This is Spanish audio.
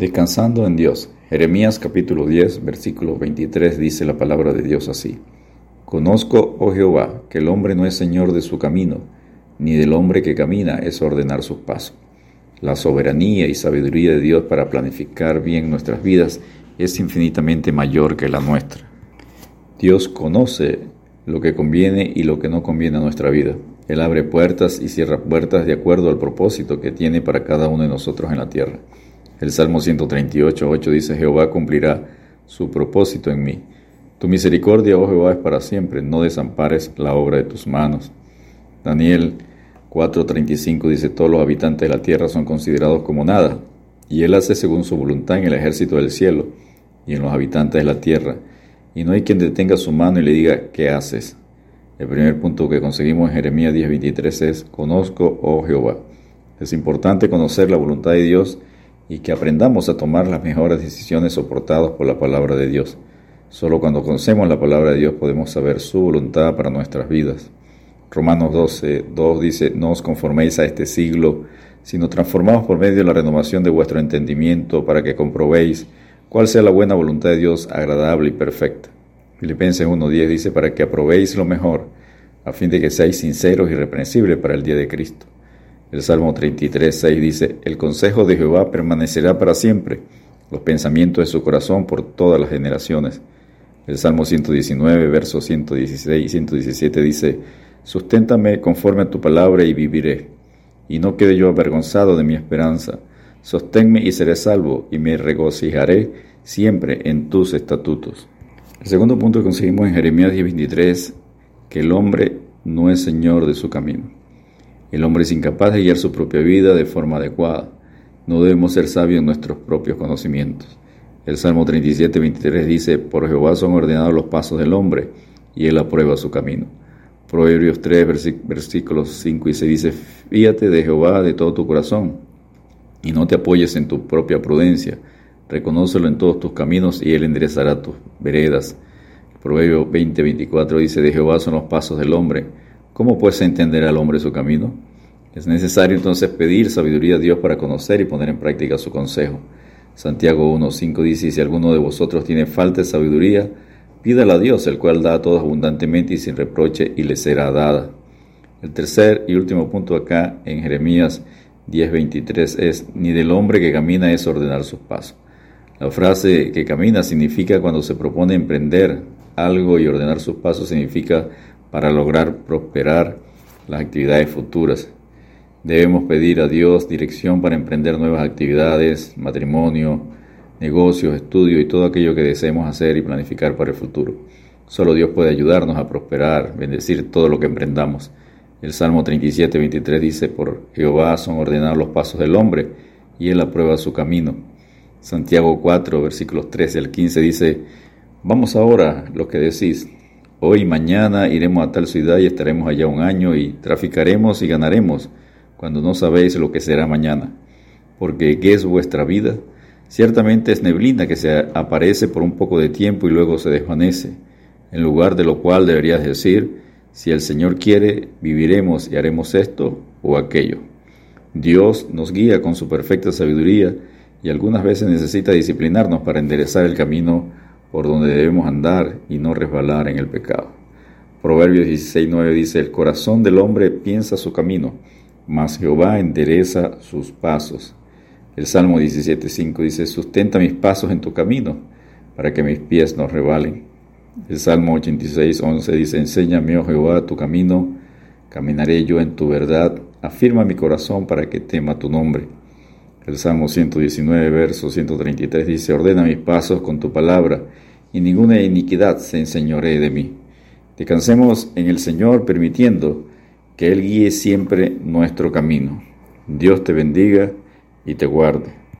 Descansando en Dios. Jeremías capítulo 10, versículo 23 dice la palabra de Dios así. Conozco, oh Jehová, que el hombre no es señor de su camino, ni del hombre que camina es ordenar sus pasos. La soberanía y sabiduría de Dios para planificar bien nuestras vidas es infinitamente mayor que la nuestra. Dios conoce lo que conviene y lo que no conviene a nuestra vida. Él abre puertas y cierra puertas de acuerdo al propósito que tiene para cada uno de nosotros en la tierra. El Salmo 138, 8 dice, Jehová cumplirá su propósito en mí. Tu misericordia, oh Jehová, es para siempre, no desampares la obra de tus manos. Daniel 4:35 dice, todos los habitantes de la tierra son considerados como nada, y él hace según su voluntad en el ejército del cielo y en los habitantes de la tierra, y no hay quien detenga su mano y le diga, ¿qué haces? El primer punto que conseguimos en Jeremías 10:23 es, conozco, oh Jehová. Es importante conocer la voluntad de Dios y que aprendamos a tomar las mejores decisiones soportadas por la palabra de Dios. Solo cuando conocemos la palabra de Dios podemos saber su voluntad para nuestras vidas. Romanos 12, 2 dice, no os conforméis a este siglo, sino transformaos por medio de la renovación de vuestro entendimiento para que comprobéis cuál sea la buena voluntad de Dios agradable y perfecta. Filipenses 1.10 dice, para que aprobéis lo mejor, a fin de que seáis sinceros y irreprensibles para el día de Cristo. El Salmo 33, 6 dice, El consejo de Jehová permanecerá para siempre, los pensamientos de su corazón por todas las generaciones. El Salmo 119, versos 116 y 117 dice, Susténtame conforme a tu palabra y viviré, y no quede yo avergonzado de mi esperanza. Sosténme y seré salvo, y me regocijaré siempre en tus estatutos. El segundo punto que conseguimos en Jeremías 10:23, que el hombre no es señor de su camino. El hombre es incapaz de guiar su propia vida de forma adecuada. No debemos ser sabios en nuestros propios conocimientos. El Salmo 37, 23 dice, Por Jehová son ordenados los pasos del hombre, y él aprueba su camino. Proverbios 3, versículos 5 y 6 dice, Fíate de Jehová de todo tu corazón, y no te apoyes en tu propia prudencia. Reconócelo en todos tus caminos, y él enderezará tus veredas. Proverbio 20, 24 dice, De Jehová son los pasos del hombre, ¿Cómo puede entender al hombre su camino? Es necesario entonces pedir sabiduría a Dios para conocer y poner en práctica su consejo. Santiago 1.5 dice, si alguno de vosotros tiene falta de sabiduría, pídala a Dios, el cual da a todos abundantemente y sin reproche, y le será dada. El tercer y último punto acá en Jeremías 10.23 es, ni del hombre que camina es ordenar sus pasos. La frase que camina significa cuando se propone emprender algo y ordenar sus pasos significa para lograr prosperar las actividades futuras. Debemos pedir a Dios dirección para emprender nuevas actividades, matrimonio, negocios, estudio y todo aquello que deseemos hacer y planificar para el futuro. Solo Dios puede ayudarnos a prosperar, bendecir todo lo que emprendamos. El Salmo 37, 23 dice, por Jehová son ordenados los pasos del hombre y él aprueba su camino. Santiago 4, versículos 13 al 15 dice, vamos ahora, lo que decís, Hoy y mañana iremos a tal ciudad y estaremos allá un año y traficaremos y ganaremos, cuando no sabéis lo que será mañana. Porque ¿qué es vuestra vida? Ciertamente es neblina que se aparece por un poco de tiempo y luego se desvanece, en lugar de lo cual deberías decir, si el Señor quiere, viviremos y haremos esto o aquello. Dios nos guía con su perfecta sabiduría y algunas veces necesita disciplinarnos para enderezar el camino por donde debemos andar y no resbalar en el pecado. Proverbios 16.9 dice, el corazón del hombre piensa su camino, mas Jehová endereza sus pasos. El Salmo 17.5 dice, sustenta mis pasos en tu camino, para que mis pies no rebalen. El Salmo 86.11 dice, enséñame, oh Jehová, tu camino, caminaré yo en tu verdad, afirma mi corazón para que tema tu nombre. El Salmo 119, verso 133 dice, ordena mis pasos con tu palabra, y ninguna iniquidad se enseñoree de mí. Descansemos en el Señor, permitiendo que Él guíe siempre nuestro camino. Dios te bendiga y te guarde.